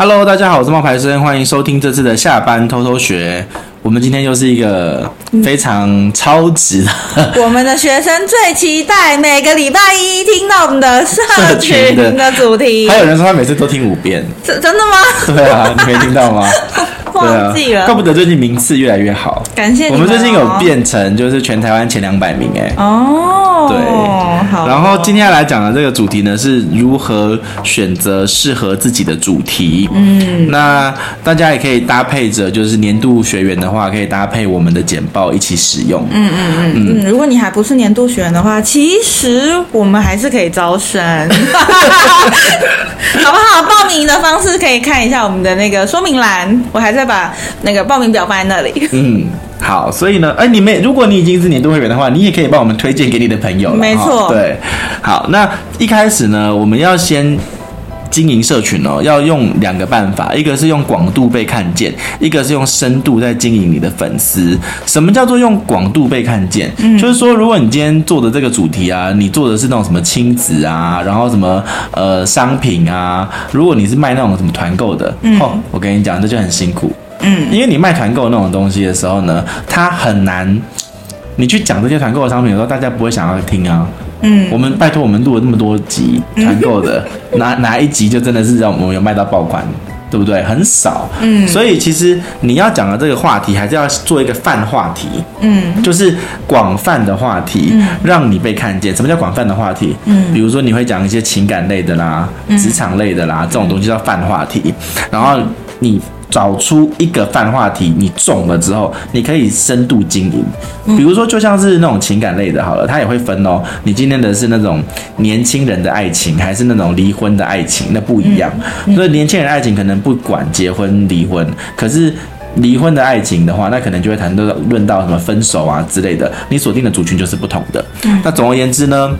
Hello，大家好，我是冒牌生，欢迎收听这次的下班偷偷学。我们今天又是一个非常超级的，我们的学生最期待每个礼拜一听到我们的社群的主题。还有人说他每次都听五遍，真真的吗？对啊，你没听到吗？忘记了，怪不得最近名次越来越好。感谢我们最近有变成就是全台湾前两百名哎。哦，对，好。然后今天要来讲的这个主题呢，是如何选择适合自己的主题。嗯，那大家也可以搭配着，就是年度学员的话，可以搭配我们的简报一起使用。嗯嗯嗯嗯。如果你还不是年度学员的话，其实我们还是可以招生，好不好？报名的方式可以看一下我们的那个说明栏，我还在。把那个报名表放在那里。嗯，好，所以呢，哎，你们如果你已经是年度会员的话，你也可以帮我们推荐给你的朋友。没错，对，好，那一开始呢，我们要先经营社群哦，要用两个办法，一个是用广度被看见，一个是用深度在经营你的粉丝。什么叫做用广度被看见？嗯，就是说，如果你今天做的这个主题啊，你做的是那种什么亲子啊，然后什么呃商品啊，如果你是卖那种什么团购的，嗯，哦，我跟你讲，这就很辛苦。嗯，因为你卖团购那种东西的时候呢，它很难，你去讲这些团购的商品的时候，大家不会想要听啊。嗯，我们拜托我们录了那么多集团购的，哪哪一集就真的是让我们有卖到爆款，对不对？很少。嗯，所以其实你要讲的这个话题，还是要做一个泛话题。嗯，就是广泛的话题，让你被看见。什么叫广泛的话题？嗯，比如说你会讲一些情感类的啦，职场类的啦，这种东西叫泛话题。然后你。找出一个泛话题，你中了之后，你可以深度经营。比如说，就像是那种情感类的，好了，它也会分哦。你今天的是那种年轻人的爱情，还是那种离婚的爱情，那不一样。所以年轻人爱情可能不管结婚离婚，可是离婚的爱情的话，那可能就会谈到论到什么分手啊之类的。你锁定的族群就是不同的。那总而言之呢，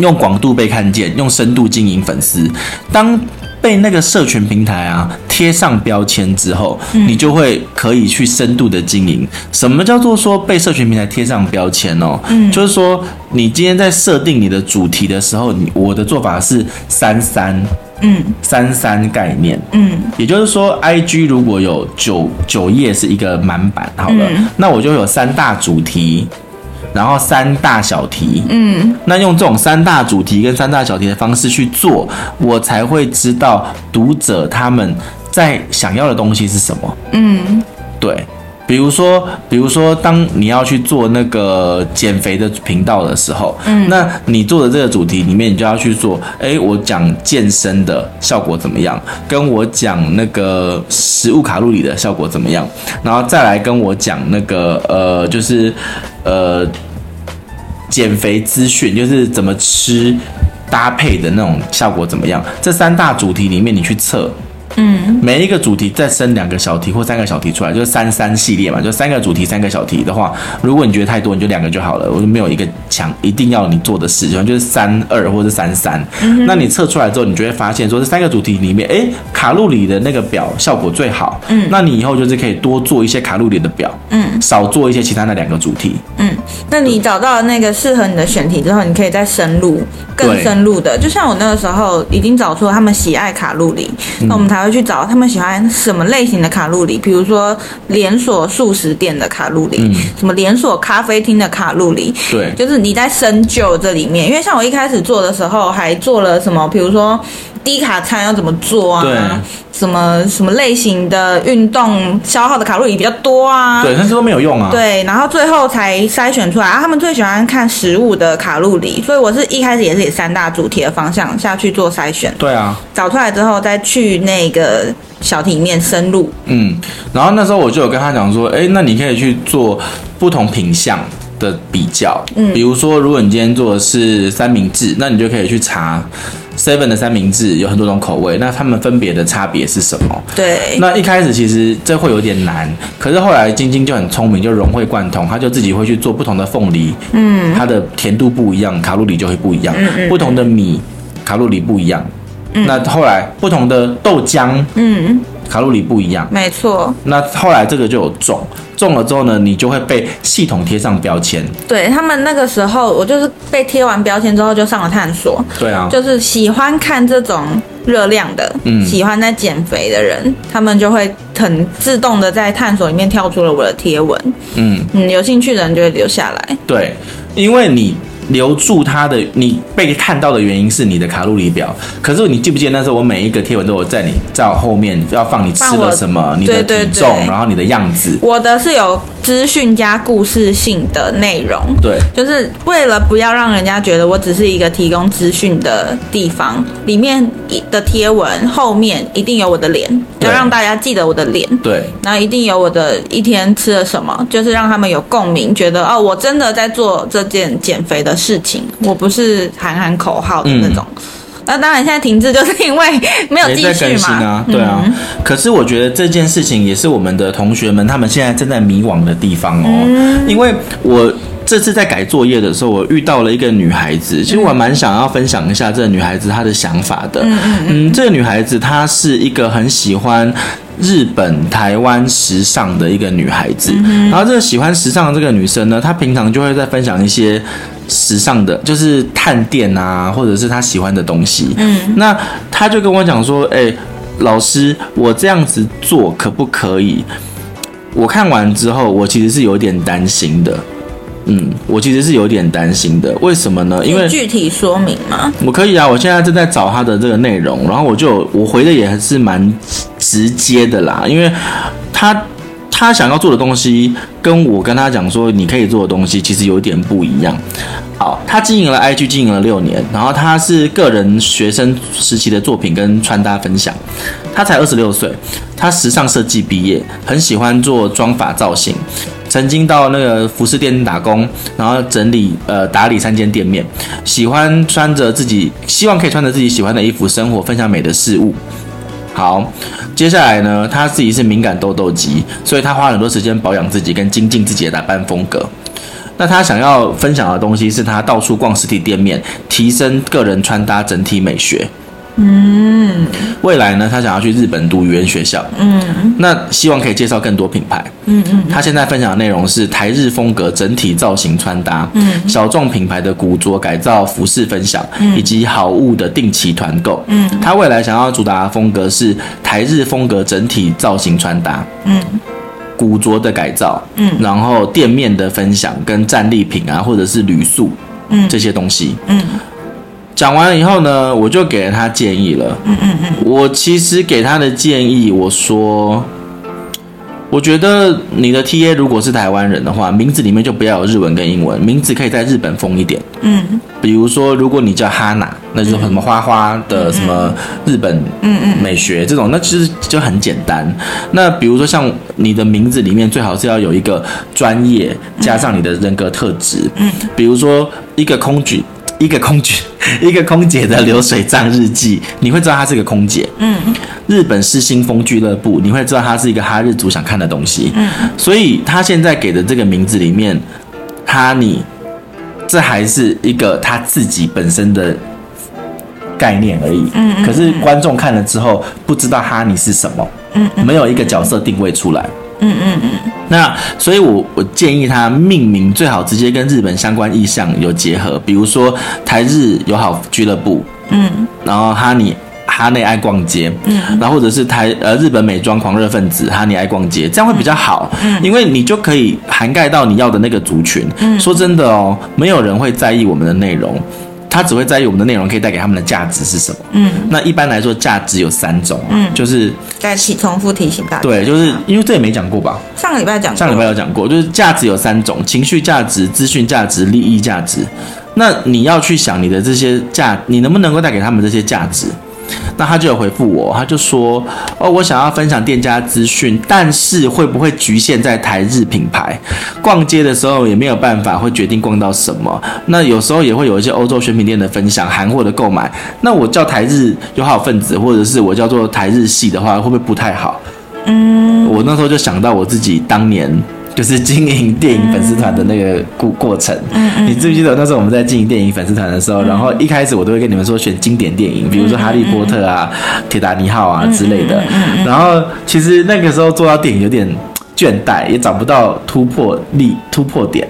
用广度被看见，用深度经营粉丝。当被那个社群平台啊贴上标签之后，你就会可以去深度的经营。什么叫做说被社群平台贴上标签哦？嗯，就是说你今天在设定你的主题的时候，你我的做法是三三，嗯，三三概念，嗯，也就是说，IG 如果有九九页是一个满版，好了，那我就有三大主题。然后三大小题，嗯，那用这种三大主题跟三大小题的方式去做，我才会知道读者他们在想要的东西是什么，嗯，对。比如说，比如说，当你要去做那个减肥的频道的时候，嗯，那你做的这个主题里面，你就要去做，哎，我讲健身的效果怎么样？跟我讲那个食物卡路里的效果怎么样？然后再来跟我讲那个呃，就是呃，减肥资讯，就是怎么吃搭配的那种效果怎么样？这三大主题里面，你去测。嗯，每一个主题再生两个小题或三个小题出来，就是三三系列嘛，就三个主题三个小题的话，如果你觉得太多，你就两个就好了。我就没有一个强一定要你做的事情，就是三二或者三三。嗯。那你测出来之后，你就会发现说这三个主题里面，哎，卡路里的那个表效果最好。嗯，那你以后就是可以多做一些卡路里的表，嗯，少做一些其他的两个主题。嗯，那你找到那个适合你的选题之后，你可以再深入更深入的，就像我那个时候已经找出了他们喜爱卡路里，那我们才会。去找他们喜欢什么类型的卡路里，比如说连锁速食店的卡路里，嗯、什么连锁咖啡厅的卡路里，对，就是你在深究这里面。因为像我一开始做的时候，还做了什么，比如说低卡餐要怎么做啊？对。什么什么类型的运动消耗的卡路里比较多啊？对，但是都没有用啊。对，然后最后才筛选出来啊。他们最喜欢看食物的卡路里，所以我是一开始也是以三大主题的方向下去做筛选。对啊，找出来之后再去那个小题面深入。嗯，然后那时候我就有跟他讲说，哎，那你可以去做不同品相的比较。嗯，比如说，如果你今天做的是三明治，那你就可以去查。Seven 的三明治有很多种口味，那它们分别的差别是什么？对，那一开始其实这会有点难，可是后来晶晶就很聪明，就融会贯通，他就自己会去做不同的凤梨，嗯，它的甜度不一样，卡路里就会不一样，嗯嗯，不同的米卡路里不一样，嗯，那后来不同的豆浆，嗯，卡路里不一样。没错。那后来这个就有中，中了之后呢，你就会被系统贴上标签。对，他们那个时候，我就是被贴完标签之后就上了探索。对啊。就是喜欢看这种热量的，嗯，喜欢在减肥的人，他们就会很自动的在探索里面跳出了我的贴文。嗯嗯，有兴趣的人就会留下来。对，因为你。留住他的，你被看到的原因是你的卡路里表。可是你记不记得那时候我每一个贴文都有在你在我后面要放你吃了什么，你的体重，对对对，然后你的样子。我的是有资讯加故事性的内容，对，就是为了不要让人家觉得我只是一个提供资讯的地方，里面的贴文后面一定有我的脸，要让大家记得我的脸。对，然后一定有我的一天吃了什么，就是让他们有共鸣，觉得哦，我真的在做这件减肥的事情，我不是喊喊口号的那种。嗯、那当然，现在停滞就是因为 没有继续嘛。啊，对啊。嗯、可是我觉得这件事情也是我们的同学们他们现在正在迷惘的地方哦。嗯、因为我这次在改作业的时候，我遇到了一个女孩子，其实我蛮想要分享一下这个女孩子她的想法的。嗯嗯嗯。这个女孩子她是一个很喜欢。日本、台湾时尚的一个女孩子，然后这个喜欢时尚的这个女生呢，她平常就会在分享一些时尚的，就是探店啊，或者是她喜欢的东西。嗯，那她就跟我讲说：“哎，老师，我这样子做可不可以？”我看完之后，我其实是有点担心的。嗯，我其实是有点担心的，为什么呢？因为具体说明吗？我可以啊，我现在正在找他的这个内容，然后我就我回的也是蛮直接的啦，因为他他想要做的东西跟我跟他讲说你可以做的东西其实有点不一样。好，他经营了 IG 经营了六年，然后他是个人学生时期的作品跟穿搭分享，他才二十六岁，他时尚设计毕业，很喜欢做妆发造型。曾经到那个服饰店打工，然后整理呃打理三间店面，喜欢穿着自己希望可以穿着自己喜欢的衣服生活，分享美的事物。好，接下来呢，他自己是敏感痘痘肌，所以他花很多时间保养自己跟精进自己的打扮风格。那他想要分享的东西是他到处逛实体店面，提升个人穿搭整体美学。嗯，未来呢，他想要去日本读语言学校。嗯，那希望可以介绍更多品牌。嗯嗯，他现在分享的内容是台日风格整体造型穿搭，嗯，小众品牌的古着改造服饰分享，以及好物的定期团购。嗯，他未来想要主打的风格是台日风格整体造型穿搭。嗯，古着的改造。嗯，然后店面的分享跟战利品啊，或者是旅宿，嗯，这些东西。嗯。讲完了以后呢，我就给了他建议了。嗯嗯嗯。我其实给他的建议，我说，我觉得你的 TA 如果是台湾人的话，名字里面就不要有日文跟英文，名字可以在日本风一点。嗯。比如说，如果你叫哈娜，那就什么花花的什么日本嗯嗯美学这种，那其实就很简单。那比如说像你的名字里面最好是要有一个专业，加上你的人格特质。嗯。比如说一个空军。一个空姐，一个空姐的流水账日记，你会知道她是个空姐。嗯，日本是新风俱乐部，你会知道她是一个哈日族想看的东西。嗯，所以他现在给的这个名字里面，哈尼，这还是一个他自己本身的概念而已。嗯，可是观众看了之后不知道哈尼是什么。嗯，没有一个角色定位出来。嗯嗯嗯，那所以我，我我建议他命名最好直接跟日本相关意象有结合，比如说台日友好俱乐部，嗯，然后哈尼哈内爱逛街，嗯，然后或者是台呃日本美妆狂热分子哈尼爱逛街，这样会比较好，嗯，因为你就可以涵盖到你要的那个族群。嗯，说真的哦，没有人会在意我们的内容。他只会在意我们的内容可以带给他们的价值是什么。嗯，那一般来说，价值有三种。嗯，就是再次重复提醒大家。对，就是因为这也没讲过吧？上个礼拜讲过。上个礼拜有讲过，就是价值有三种：情绪价值、资讯价值、利益价值。那你要去想你的这些价，你能不能够带给他们这些价值？那他就有回复我，他就说：“哦，我想要分享店家资讯，但是会不会局限在台日品牌？逛街的时候也没有办法会决定逛到什么。那有时候也会有一些欧洲选品店的分享，韩货的购买。那我叫台日友好分子，或者是我叫做台日系的话，会不会不太好？嗯，我那时候就想到我自己当年就是经营电影粉丝团的那个过过程。嗯嗯。你记不记得那时候我们在经营电影粉丝团的时候，然后一开始我都会跟你们说选经典电影，比如说《哈利波特》啊、《铁达尼号》啊之类的。然后其实那个时候做到电影有点倦怠，也找不到突破力、突破点。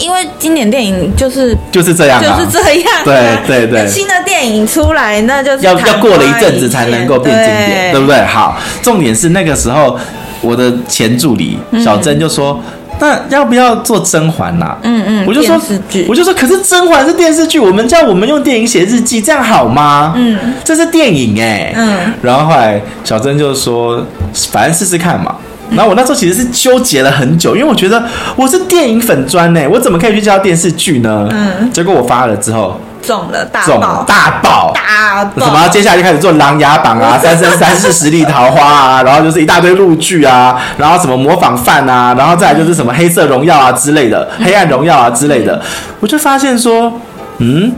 因为经典电影就是就是这样，就是这样。对对对。新的电影出来，那就是要要过了一阵子才能够变经典，对不对？好，重点是那个时候。我的前助理小珍就说：“那要不要做甄嬛呐？”嗯嗯，我就说，我就说，可是甄嬛是电视剧，我们叫我们用电影写日记，这样好吗？嗯，这是电影哎。嗯，然后后来小珍就说：“反正试试看嘛。”然后我那时候其实是纠结了很久，因为我觉得我是电影粉专呢，我怎么可以去叫电视剧呢？嗯，结果我发了之后。中了大中大爆大爆，什么？接下来就开始做《琅琊榜》啊，《三生三世十里桃花》啊，然后就是一大堆陆剧啊，然后什么模仿犯啊，然后再来就是什么《黑色荣耀》啊之类的，《黑暗荣耀》啊之类的，我就发现说，嗯，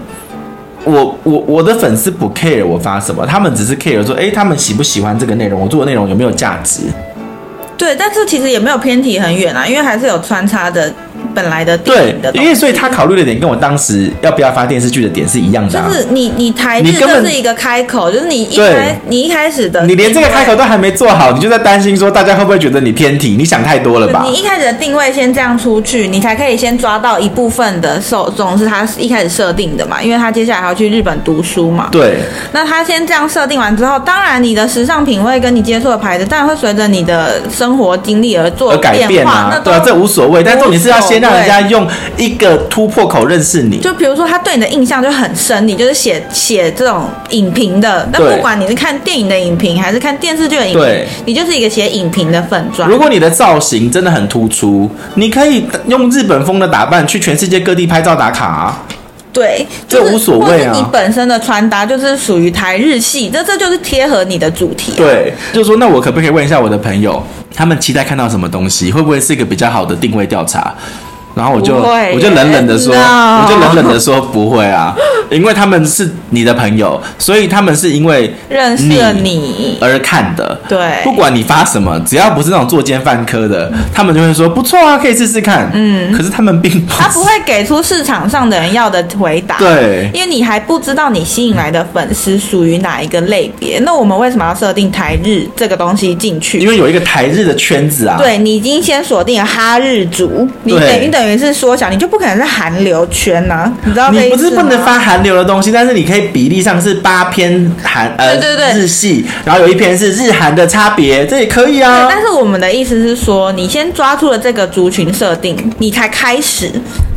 我我我的粉丝不 care 我发什么，他们只是 care 说，哎，他们喜不喜欢这个内容，我做的内容有没有价值？对，但是其实也没有偏题很远啊，因为还是有穿插的。本来的电影的，对，因为所以他考虑的点跟我当时要不要发电视剧的点是一样的，啊。就是你你台日就是一个开口，就是你一开你一开始的，你连这个开口都还没做好，你就在担心说大家会不会觉得你偏题？你想太多了吧？你一开始的定位先这样出去，你才可以先抓到一部分的受众是他一开始设定的嘛？因为他接下来还要去日本读书嘛。对。那他先这样设定完之后，当然你的时尚品味跟你接触的牌子，当然会随着你的生活经历而做而改变啊。对啊，这无所谓。但重点是要先让人家用。一个突破口认识你，就比如说他对你的印象就很深，你就是写写这种影评的。但不管你是看电影的影评还是看电视剧的影评，你就是一个写影评的粉专。如果你的造型真的很突出，你可以用日本风的打扮去全世界各地拍照打卡啊。对，这无所谓啊。你本身的穿搭就是属于台日系，这这就是贴合你的主题啊。对，就是说，那我可不可以问一下我的朋友，他们期待看到什么东西？会不会是一个比较好的定位调查？然后我就我就冷冷的说我就冷冷的说不会啊，因为他们是你的朋友，所以他们是因为认识了你而看的。对，不管你发什么，只要不是那种作奸犯科的，他们就会说不错啊，可以试试看。嗯，可是他们并不，他不会给出市场上的人要的回答。对，因为你还不知道你吸引来的粉丝属于哪一个类别。那我们为什么要设定台日这个东西进去？因为有一个台日的圈子啊。对，你已经先锁定了哈日族，你等于等。等于是缩小，你就不可能是韩流圈呐、啊，你知道吗？你不是不能发韩流的东西，但是你可以比例上是八篇韩呃对对对日系，然后有一篇是日韩的差别，这也可以啊。但是我们的意思是说，你先抓住了这个族群设定，你才开始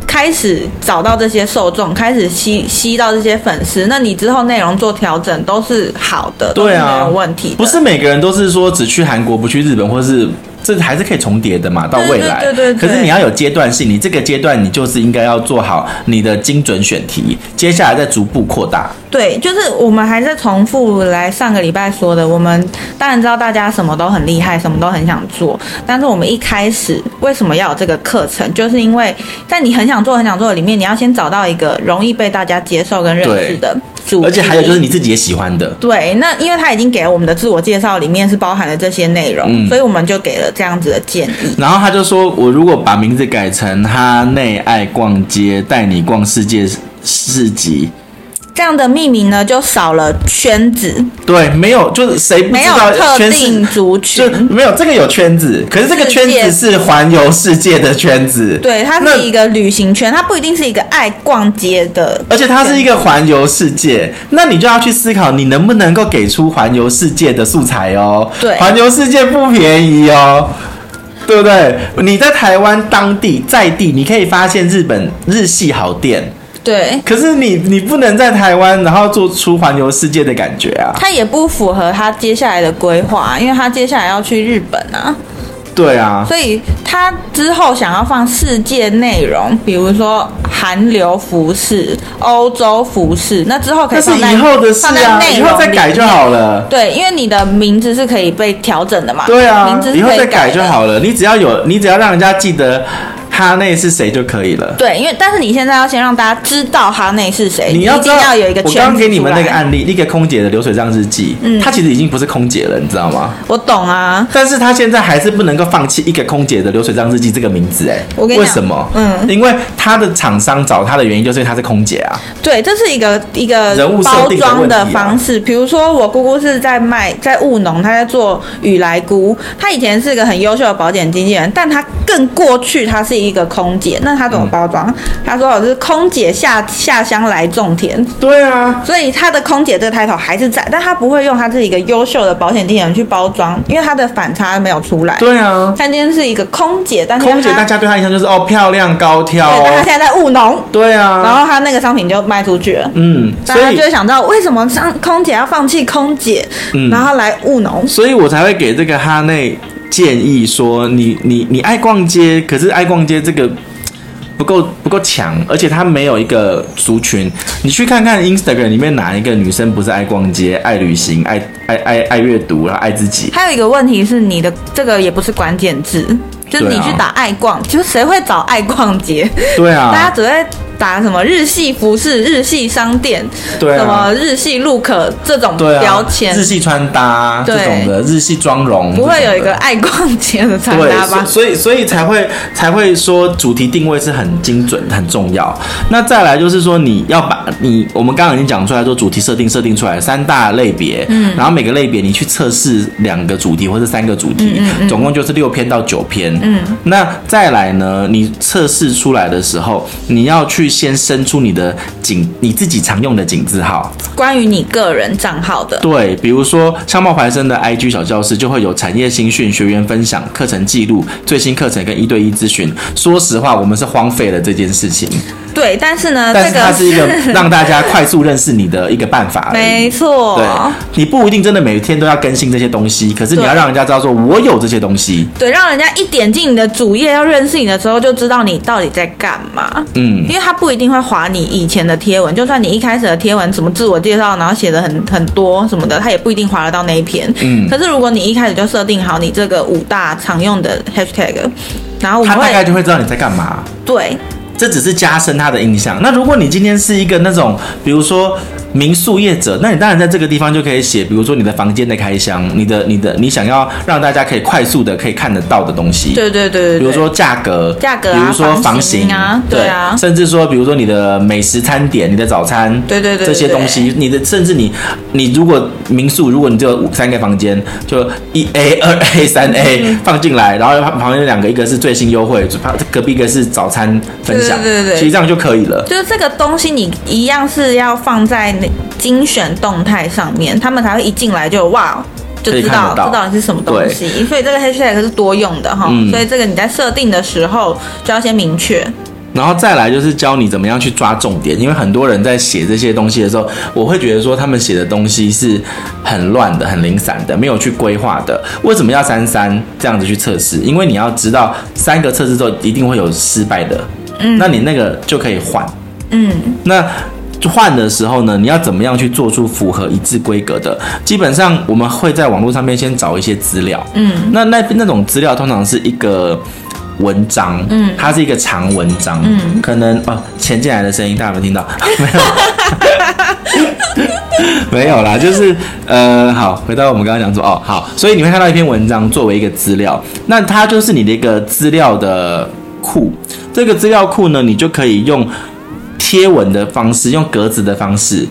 开始找到这些受众，开始吸吸到这些粉丝，那你之后内容做调整都是好的，对啊，没有问题。不是每个人都是说只去韩国不去日本，或是。这还是可以重叠的嘛，到未来。对对对对。可是你要有阶段性，你这个阶段你就是应该要做好你的精准选题，接下来再逐步扩大。对，就是我们还是重复来上个礼拜说的，我们当然知道大家什么都很厉害，什么都很想做，但是我们一开始为什么要有这个课程，就是因为在你很想做、很想做的里面，你要先找到一个容易被大家接受跟认识的。而且还有就是你自己也喜欢的，对，那因为他已经给了我们的自我介绍里面是包含了这些内容，嗯，所以我们就给了这样子的建议。然后他就说，我如果把名字改成他内爱逛街，带你逛世界市集。这样的命名呢，就少了圈子。对，没有，就是谁不知道圈子，特定族群，就没有这个有圈子，可是这个圈子是环游世界的圈子。对，它是一个旅行圈，它不一定是一个爱逛街的。而且它是一个环游世界，那你就要去思考，你能不能够给出环游世界的素材哦？对，环游世界不便宜哦，对不对？你在台湾当地在地，你可以发现日本日系好店。对，可是你你不能在台湾，然后做出环游世界的感觉啊！他也不符合他接下来的规划，因为他接下来要去日本啊。对啊，所以他之后想要放世界内容，比如说韩流服饰、欧洲服饰，那之后可以放在以后的事啊，以后再改就好了。对，因为你的名字是可以被调整的嘛。对啊，名字以后再改就好了。你只要有，你只要让人家记得。哈内是谁就可以了。对，因为但是你现在要先让大家知道哈内是谁，你要一定要有一个。我刚刚给你们那个案例，那个空姐的流水账日记，嗯，她其实已经不是空姐了，你知道吗？我懂啊，但是她现在还是不能够放弃一个空姐的流水账日记这个名字，哎，我跟你讲，为什么？嗯，因为她的厂商找她的原因就是因为她是空姐啊。对，这是一个一个人物包装的方式。比如说，我姑姑是在卖在务农，她在做雨来菇，她以前是一个很优秀的保险经纪人，但她更过去，她是一个空姐。那她怎么包装？她、嗯、说我是空姐下下乡来种田。对啊，所以她的空姐这个 title 还是在，但她不会用她自己一个优秀的保险经纪人去包装，因为她的反差没有出来。对啊，她今天是一个空姐，但是空姐大家对她印象就是哦漂亮高挑、哦。对，但她现在在务农。对啊，然后她那个商品就卖出去了。嗯，大家就会想到为什么上空姐要放弃空姐，嗯、然后来务农。所以我才会给这个哈内建议说你，你你你爱逛街，可是爱逛街这个。不够不够强，而且他没有一个族群。你去看看 Instagram 里面哪一个女生不是爱逛街、爱旅行、爱爱爱爱阅读，然后爱自己？还有一个问题是，你的这个也不是关键字，就是你去打爱逛，就谁会找爱逛街？对啊，大家只会。打什么日系服饰、日系商店，对啊、什么日系 look 这种标签、啊，日系穿搭这种的日系妆容，不会有一个爱逛街的穿搭吧？所以所以才会才会说主题定位是很精准、很重要。那再来就是说，你要把你我们刚刚已经讲出来说主题设定设定出来三大类别，嗯，然后每个类别你去测试两个主题或者三个主题，嗯嗯嗯，总共就是六篇到九篇，嗯，那再来呢，你测试出来的时候，你要去。先生出你的井，你自己常用的井字号，关于你个人账号的。对，比如说香冒怀生的 IG 小教室就会有产业新讯、学员分享、课程记录、最新课程跟一对一咨询。说实话，我们是荒废了这件事情。对，但是呢，但是它是一个 让大家快速认识你的一个办法。没错，对，你不一定真的每天都要更新这些东西，可是你要让人家知道说我有这些东西。对，让人家一点进你的主页要认识你的时候，就知道你到底在干嘛。嗯，因为他不一定会划你以前的贴文，就算你一开始的贴文什么自我介绍，然后写的很很多什么的，他也不一定划得到那一篇。嗯，可是如果你一开始就设定好你这个五大常用的 hashtag，然后我他大概就会知道你在干嘛。对。这只是加深他的印象。那如果你今天是一个那种，比如说。民宿业者，那你当然在这个地方就可以写，比如说你的房间的开箱，你的、你的、你想要让大家可以快速的可以看得到的东西。对对对，对，比如说价格，价格、啊，比如说房型啊，对啊，甚至说，比如说你的美食餐点，你的早餐，对对对，这些东西，你的甚至你，你如果民宿，如果你只有三个房间，就一 A、二 A、三 A 放进来，然后旁边两个，一个是最新优惠，隔壁一个是早餐分享，对对对，其实这样就可以了。就是这个东西，你一样是要放在那精选。动态上面，他们才会一进来就哇，就知道知道你是什么东西。所以这个 hashtag 是多用的哈，嗯、所以这个你在设定的时候就要先明确。然后再来就是教你怎么样去抓重点，因为很多人在写这些东西的时候，我会觉得说他们写的东西是很乱的、很零散的，没有去规划的。为什么要三三这样子去测试？因为你要知道三个测试之后一定会有失败的，嗯，那你那个就可以换，嗯，那。换的时候呢，你要怎么样去做出符合一致规格的？基本上我们会在网络上面先找一些资料，嗯，那那那种资料通常是一个文章，嗯，它是一个长文章，嗯，可能哦，钱进来的声音大家有没有听到？没有，没有啦，就是呃，好，回到我们刚刚讲说，哦，好，所以你会看到一篇文章作为一个资料，那它就是你的一个资料的库，这个资料库呢，你就可以用。贴文的方式，用格子的方式，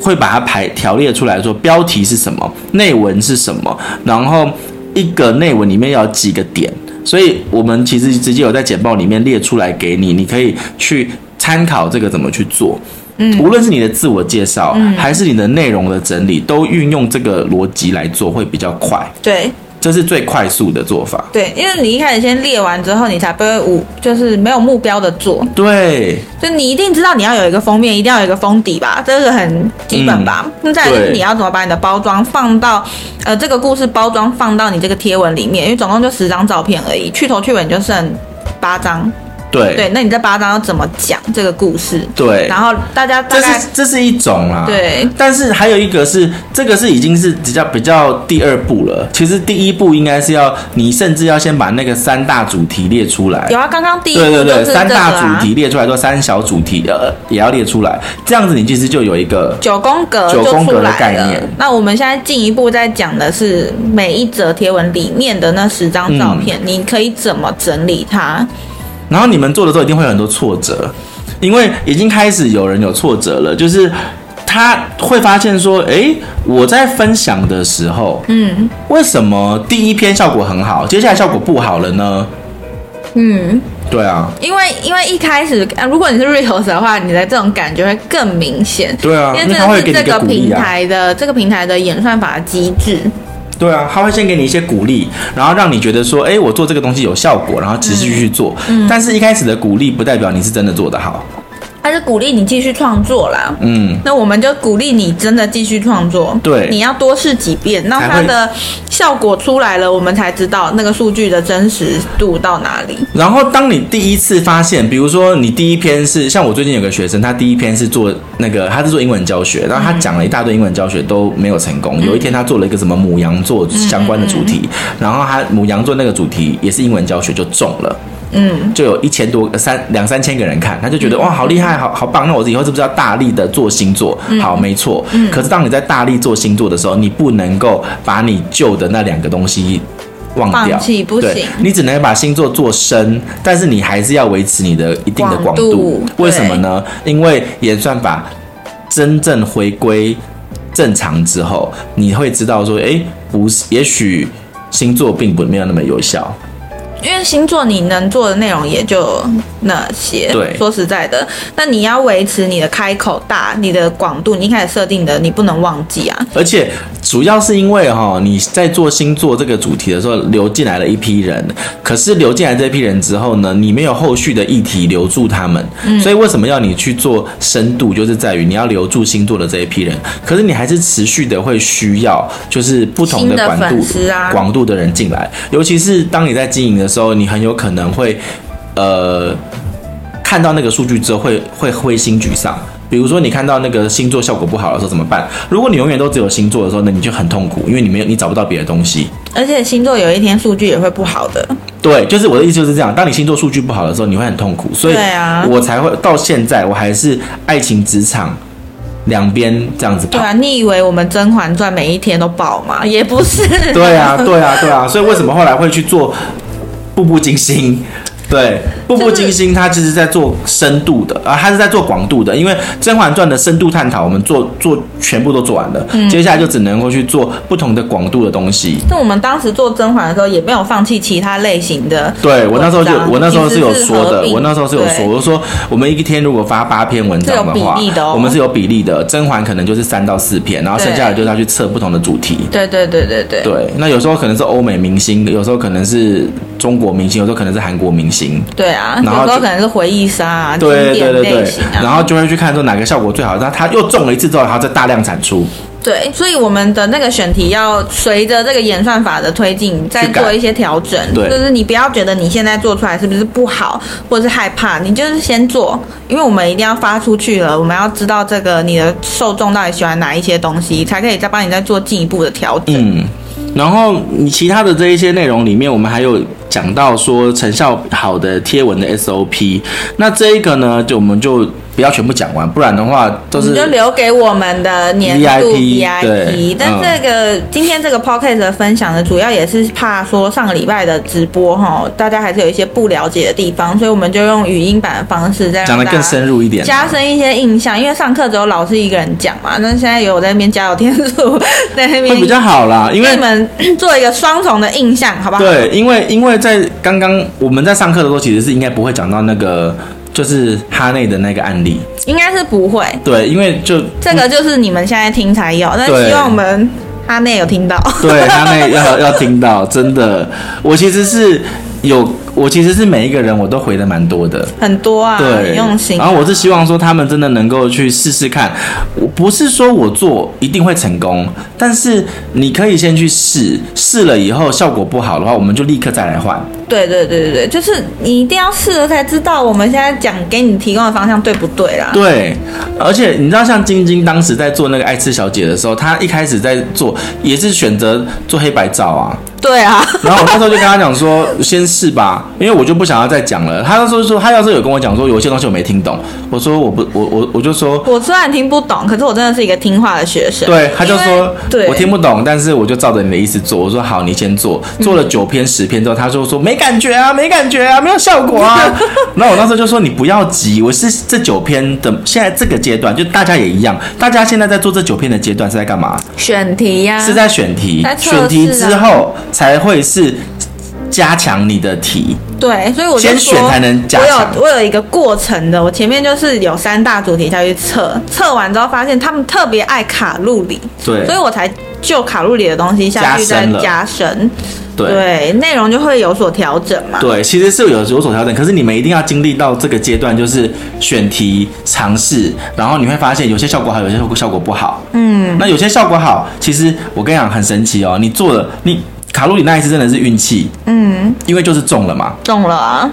会把它排条列出来说，标题是什么，内文是什么，然后一个内文里面要几个点，所以我们其实直接有在简报里面列出来给你，你可以去参考这个怎么去做。嗯，无论是你的自我介绍，嗯，还是你的内容的整理，都运用这个逻辑来做会比较快。对。这是最快速的做法。对，因为你一开始先列完之后，你才不会无就是没有目标的做。对，就你一定知道你要有一个封面，一定要有一个封底吧，这个很基本吧。嗯、那再来就是你要怎么把你的包装放到呃这个故事包装放到你这个贴文里面，因为总共就十张照片而已，去头去尾就剩八张。对对，那你这八章要怎么讲这个故事？对，然后大家这是这是一种啦，对，但是还有一个是这个是已经是比较比较第二步了。其实第一步应该是要你甚至要先把那个三大主题列出来。有啊，刚刚第一步对对对，三大主题列出来，说三小主题呃也要列出来，这样子你其实就有一个九宫格九宫格的概念。那我们现在进一步在讲的是每一则贴文里面的那十张照片，嗯你可以怎么整理它？然后你们做的时候一定会有很多挫折，因为已经开始有人有挫折了，就是他会发现说，诶，我在分享的时候，嗯为什么第一篇效果很好，接下来效果不好了呢？嗯，对啊，因为因为一开始，啊如果你是 Reels 的话，你的这种感觉会更明显。对啊，因为这因为他会给个是这个。平台的这个平台的演算法机制。对啊，他会先给你一些鼓励，然后让你觉得说，哎，我做这个东西有效果，然后持续去做。嗯但是一开始的鼓励不代表你是真的做得好。它是鼓励你继续创作啦。嗯，那我们就鼓励你真的继续创作。对你要多试几遍，那它的效果出来了，我们才知道那个数据的真实度到哪里。然后当你第一次发现，比如说你第一篇是像我最近有个学生，他第一篇是做那个他是做英文教学，然后他讲了一大堆英文教学都没有成功。有一天他做了一个什么母羊座相关的主题，然后他母羊座那个主题也是英文教学就中了。嗯，就有一千多三两三千个人看，他就觉得哇，好厉害，好好棒。那我以后是不是要大力的做星座？好，没错。可是当你在大力做星座的时候，你不能够把你旧的那两个东西忘掉，不对行你只能把星座做深，但是你还是要维持你的一定的广广度为什么呢？因为演算法真正回归正常之后，你会知道说，诶，不是，也许星座并不没有那么有效。因为星座你能做的内容也就那些。对说实在的，那你要维持你的开口大，你的广度，你一开始设定的，你不能忘记啊。而且主要是因为哈、哦，你在做星座这个主题的时候，流进来了一批人，可是流进来这批人之后呢，你没有后续的议题留住他们，嗯。所以为什么要你去做深度，就是在于你要留住星座的这一批人，可是你还是持续的会需要就是不同的广度广度的人进来，尤其是当你在经营的时候，你很有可能会呃看到那个数据之后会会灰心沮丧。比如说，你看到那个星座效果不好的时候怎么办？如果你永远都只有星座的时候，那你就很痛苦，因为你没有你找不到别的东西。而且星座有一天数据也会不好的。对，就是我的意思就是这样。当你星座数据不好的时候，你会很痛苦，所以我才会到现在，我还是爱情职场两边这样子跑。对啊，你以为我们《甄嬛传》每一天都爆吗？也不是。对啊，对啊，对啊，所以为什么后来会去做步步惊心？对，步步惊心，它其实在做深度的啊，它是在做广度的。因为《甄嬛传》的深度探讨，我们做做全部都做完了，嗯接下来就只能够去做不同的广度的东西。那我们当时做甄嬛的时候，也没有放弃其他类型的。对我那时候就我那时候是有说的，我那时候是有说，我就说我们一天如果发八篇文章的话，我们是有比例的。甄嬛可能就是三到四篇，然后剩下的就是要去测不同的主题。对对对对对。对，那有时候可能是欧美明星，有时候可能是中国明星，有时候可能是韩国明星。对啊，然后有时候可能是回忆杀啊，经对对典对对类型啊。然后就会去看说哪个效果最好，然后他又中了一次之后，然后再大量产出。对，所以我们的那个选题要随着这个演算法的推进，再做一些调整。对就是你不要觉得你现在做出来是不是不好，或者是害怕，你就是先做，因为我们一定要发出去了，我们要知道这个你的受众到底喜欢哪一些东西，才可以再帮你再做进一步的调整。嗯，然后你其他的这一些内容里面，我们还有讲到说成效好的贴文的 SOP。那这一个呢，就我们就不要全部讲完，不然的话都是你就留给我们的年度 VIP 对但这个、今天这个 podcast 的分享呢，主要也是怕说上个礼拜的直播哈，大家还是有一些不了解的地方，所以我们就用语音版的方式再讲的更深入一点，加深一些印象。因为上课只有老师一个人讲嘛，那现在有我在那边加油添醋，在那边会比较好啦，因为给你们做一个双重的印象，好不好？对，因为因为在刚刚我们在上课的时候，其实是应该不会讲到那个就是哈内的那个案例，应该是不会。对，因为就这个就是你们现在听才有，但希望我们哈内有听到。对哈内要要听到，真的，我其实是有我其实是每一个人我都回的蛮多的，很多啊，对，很用心啊。然后我是希望说他们真的能够去试试看，我不是说我做一定会成功，但是你可以先去试，试了以后效果不好的话，我们就立刻再来换。对对对对对，就是你一定要试了才知道我们现在讲给你提供的方向对不对啦。对，而且你知道，像晶晶当时在做那个爱吃小姐的时候，她一开始在做也是选择做黑白照啊。对啊，然后我那时候就跟他讲说，先试吧，因为我就不想要再讲了。他那时候说，他要是有跟我讲说，有些东西我没听懂，我说我不，我我我就说，我虽然听不懂，可是我真的是一个听话的学生。对，他就说，对，我听不懂，但是我就照着你的意思做。我说好，你先做，做了九篇十篇之后，他就说没感觉啊，没感觉啊，没有效果啊。然后我那时候就说，你不要急，我是这九篇的现在这个阶段，就大家也一样，大家现在在做这九篇的阶段是在干嘛？选题呀、啊，是在选题，选题之后才会是。加强你的题，对，所以我先选才能加强。我有我有一个过程的，我前面就是有三大主题下去测，测完之后发现他们特别爱卡路里，对，所以我才就卡路里的东西下去再加深，对，内容就会有所调整嘛。对，其实是有有所调整，可是你们一定要经历到这个阶段，就是选题尝试，然后你会发现有些效果好，有些效果效果不好。嗯，那有些效果好，其实我跟你讲很神奇哦，你做了你。卡路里那一次真的是运气，嗯，因为就是中了嘛，中了啊。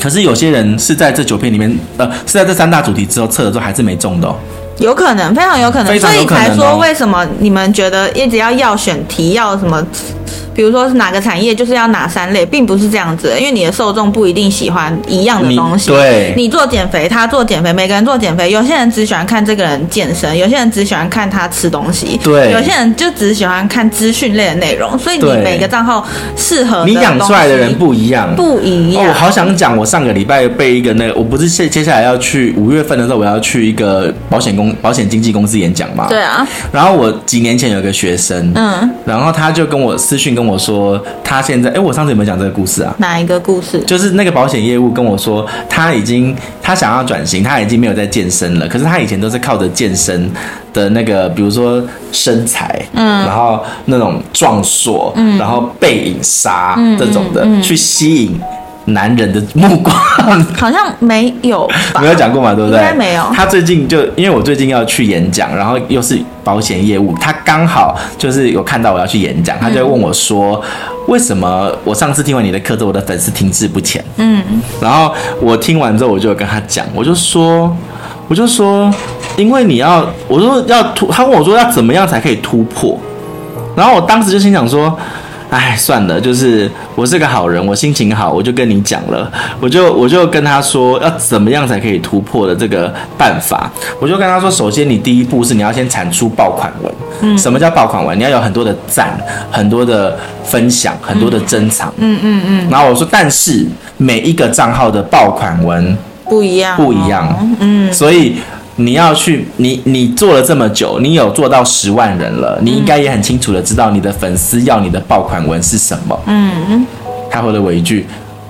可是有些人是在这九篇里面，呃，是在这三大主题之后测了之后还是没中的哦。有可能，非常有可能，非常有可能哦。所以才说为什么你们觉得一直要要选题要什么？比如说是哪个产业，就是要哪三类，并不是这样子，因为你的受众不一定喜欢一样的东西。对，你做减肥，他做减肥，每个人做减肥，有些人只喜欢看这个人健身，有些人只喜欢看他吃东西，对，有些人就只喜欢看资讯类的内容。所以你每个账号适合你养出来的人不一样，不一样。哦，我好想讲，我上个礼拜被一个那个，我不是接接下来要去五月份的时候，我要去一个保险公保险经纪公司演讲嘛？对啊。然后我几年前有个学生，嗯，然后他就跟我私讯跟我说。他现在，哎，我上次有没有讲这个故事啊？哪一个故事？就是那个保险业务跟我说，他已经他想要转型，他已经没有在健身了。可是他以前都是靠着健身的那个，比如说身材，嗯，然后那种壮硕，嗯，然后背影杀这种的，嗯嗯嗯，去吸引。男人的目光 好像没有，没有讲过嘛，对不对？应该没有。他最近就因为我最近要去演讲，然后又是保险业务，他刚好就是有看到我要去演讲，他就问我说：“为什么我上次听完你的课之后，我的粉丝停滞不前？”嗯，然后我听完之后，我就跟他讲，我就说，我就说，因为你要，我说要突，他问我说要怎么样才可以突破，然后我当时就心想说。哎，算了，就是我是个好人，我心情好，我就跟你讲了，我就 我就跟他说要怎么样才可以突破的这个办法，我就跟他说，首先你第一步是你要先产出爆款文，嗯，什么叫爆款文？你要有很多的赞，很多的分享，很多的珍藏，嗯嗯嗯，然后我说，但是每一个账号的爆款文不一样，不一样，嗯，所以。你要去，你你做了这么久，你有做到十万人了，你应该也很清楚的知道你的粉丝要你的爆款文是什么。嗯，他回了我一句，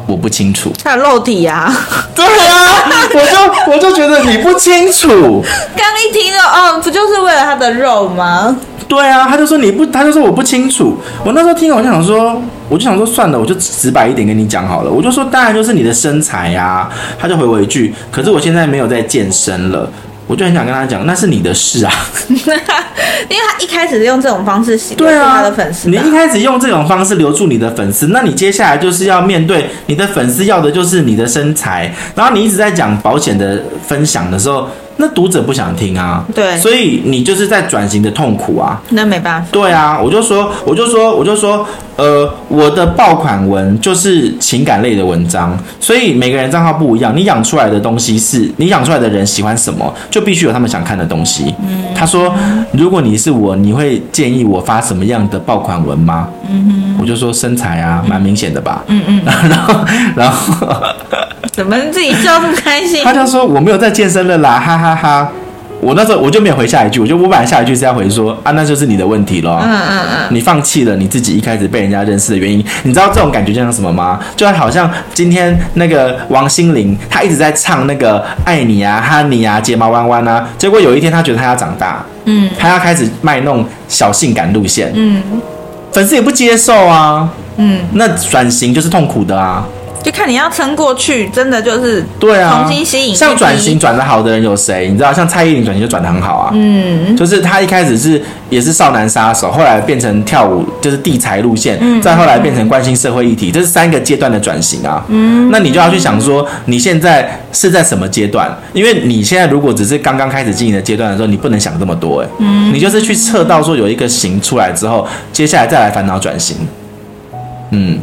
我不清楚。他有肉体呀？对啊，我就我就觉得你不清楚。刚一听到，哦，不就是为了他的肉吗？对啊，他就说你不，他就说我不清楚。我那时候听了，我就想说，我就想说算了，我就直白一点跟你讲好了。我就说，当然就是你的身材呀。他就回我一句，可是我现在没有在健身了。我就很想跟他讲，那是你的事啊，因为他一开始是用这种方式洗留住他的粉丝，你一开始用这种方式留住你的粉丝，那你接下来就是要面对你的粉丝要的就是你的身材，然后你一直在讲保险的分享的时候。那读者不想听啊，对，所以你就是在转型的痛苦啊，那没办法。对啊，我就说，我就说，我就说，呃，我的爆款文就是情感类的文章，所以每个人账号不一样，你养出来的东西是你养出来的人喜欢什么，就必须有他们想看的东西。嗯，他说，如果你是我，你会建议我发什么样的爆款文吗？嗯哼，我就说身材啊，蛮明显的吧。嗯嗯，然后然后。怎么自己笑这么开心？他就说我没有在健身了啦，哈哈哈，哈！我那时候我就没有回下一句，我就我本来下一句是要回说啊，那就是你的问题咯。嗯嗯嗯，你放弃了你自己一开始被人家认识的原因，你知道这种感觉就像什么吗？就好像今天那个王心凌，她一直在唱那个爱你啊、哈你啊、睫毛弯弯啊，结果有一天她觉得她要长大，嗯，她要开始卖那种小性感路线，嗯，粉丝也不接受啊，嗯，那转型就是痛苦的啊。就看你要撑过去，真的就是对啊，重新吸引。像转型转的好的人有谁？你知道，像蔡依林转型就转的很好啊。嗯，就是他一开始是也是少男杀手，后来变成跳舞就是地才路线，嗯、再后来变成关心社会议题，这是三个阶段的转型啊。嗯，那你就要去想说，你现在是在什么阶段？因为你现在如果只是刚刚开始经营的阶段的时候，你不能想这么多哎。嗯，你就是去测到说有一个型出来之后，接下来再来烦恼转型。嗯。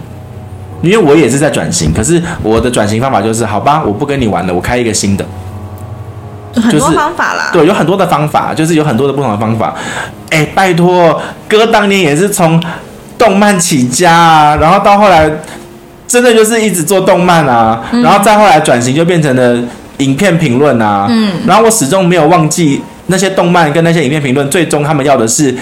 因为我也是在转型，可是我的转型方法就是，好吧，我不跟你玩了，我开一个新的，很多方法啦。对，有很多的方法，就是有很多的不同的方法。哎，拜托，哥当年也是从动漫起家啊，然后到后来真的就是一直做动漫啊，嗯、然后再后来转型就变成了影片评论啊。嗯，然后我始终没有忘记那些动漫跟那些影片评论，最终他们要的是。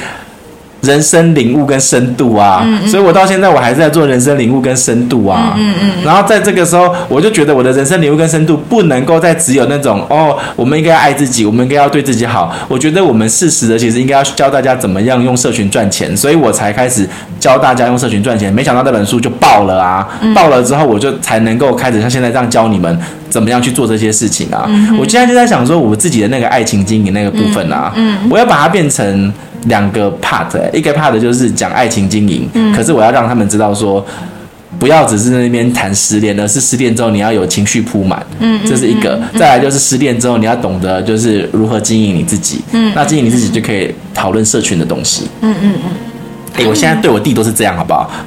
人生领悟跟深度啊，嗯嗯，所以我到现在我还是在做人生领悟跟深度啊。嗯嗯，嗯。然后在这个时候，我就觉得我的人生领悟跟深度不能够再只有那种哦，我们应该要爱自己，我们应该要对自己好。我觉得我们适时的其实应该要教大家怎么样用社群赚钱，所以我才开始教大家用社群赚钱。没想到这本书就爆了啊！爆了之后，我就才能够开始像现在这样教你们怎么样去做这些事情啊。嗯。我现在就在想说，我自己的那个爱情经营那个部分啊，嗯，我要把它变成。两个 part，一个 part 就是讲爱情经营，嗯，可是我要让他们知道说，不要只是在那边谈失恋，而是失恋之后你要有情绪铺满，嗯，这是一个。再来就是失恋之后你要懂得就是如何经营你自己，嗯，那经营你自己就可以讨论社群的东西，嗯嗯嗯。哎，我现在对我弟都是这样，好不好？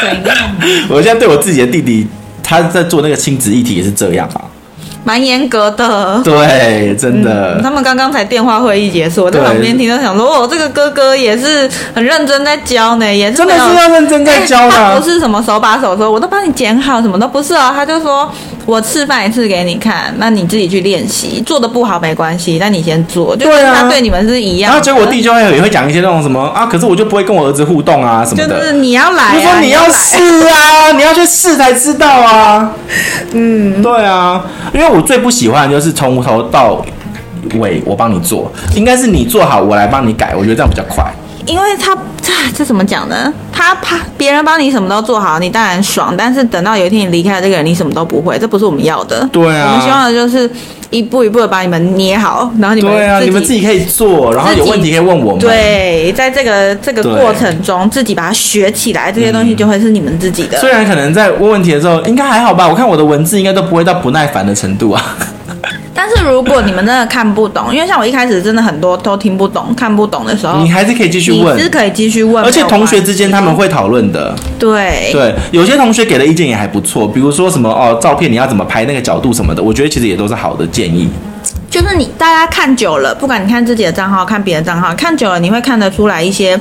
我现在对我自己的弟弟，他在做那个亲子议题也是这样啊。蛮严格的，对，真的。嗯、他们刚刚才电话会议结束，我在旁边听到想说，哦，这个哥哥也是很认真在教呢，也是真的是要认真在教的、欸。他不是什么手把手说，我都帮你剪好，什么都不是啊。他就说我示范一次给你看，那你自己去练习，做的不好没关系，那你先做。对啊，他对你们是一样。然后结果我弟就会也会讲一些那种什么啊，可是我就不会跟我儿子互动啊什么的。就是你要来、啊，我说你要试啊，你要去试才知道啊。嗯，对啊，因为我最不喜欢的就是从头到尾我帮你做，应该是你做好我来帮你改，我觉得这样比较快。因为他这这怎么讲呢？他怕别人帮你什么都做好，你当然爽。但是等到有一天你离开了这个人，你什么都不会，这不是我们要的。对啊，我们希望的就是一步一步的把你们捏好，然后你们对啊，你们自己可以做，然后有问题可以问我们。对，在这个这个过程中，自己把它学起来，这些东西就会是你们自己的。虽然可能在问问题的时候，应该还好吧？我看我的文字应该都不会到不耐烦的程度啊。但是如果你们真的看不懂，因为像我一开始真的很多都听不懂、看不懂的时候，你还是可以继续问，你是可以继续问，而且同学之间他们会讨论的。对对，有些同学给的意见也还不错，比如说什么哦，照片你要怎么拍那个角度什么的，我觉得其实也都是好的建议。就是你大家看久了，不管你看自己的账号，看别的账号，看久了你会看得出来一些。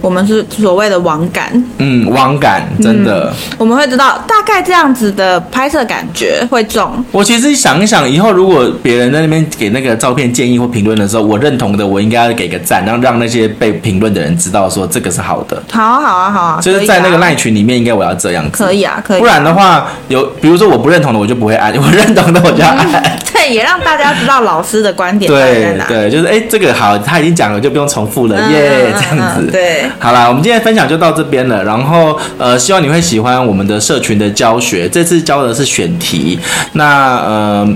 我们是所谓的网感，嗯，网感真的、嗯，我们会知道大概这样子的拍摄感觉会重。我其实想一想，以后如果别人在那边给那个照片建议或评论的时候，我认同的，我应该要给个赞，然后让那些被评论的人知道说这个是好的。好啊，好啊，好啊，就是在那个赖群里面，应该我要这样子。可以啊，可以。不然的话，有比如说我不认同的，我就不会按；我认同的，我就要按。嗯、对，也让大家知道老师的观点在哪。对对，就是哎，这个好，他已经讲了，就不用重复了耶，这样子。对，好啦，我们今天分享就到这边了。然后呃，希望你会喜欢我们的社群的教学。这次教的是选题，那呃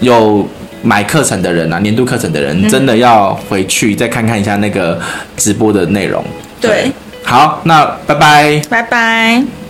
有买课程的人啊，年度课程的人，真的要回去再看看一下那个直播的内容。对，好，那拜拜，拜拜。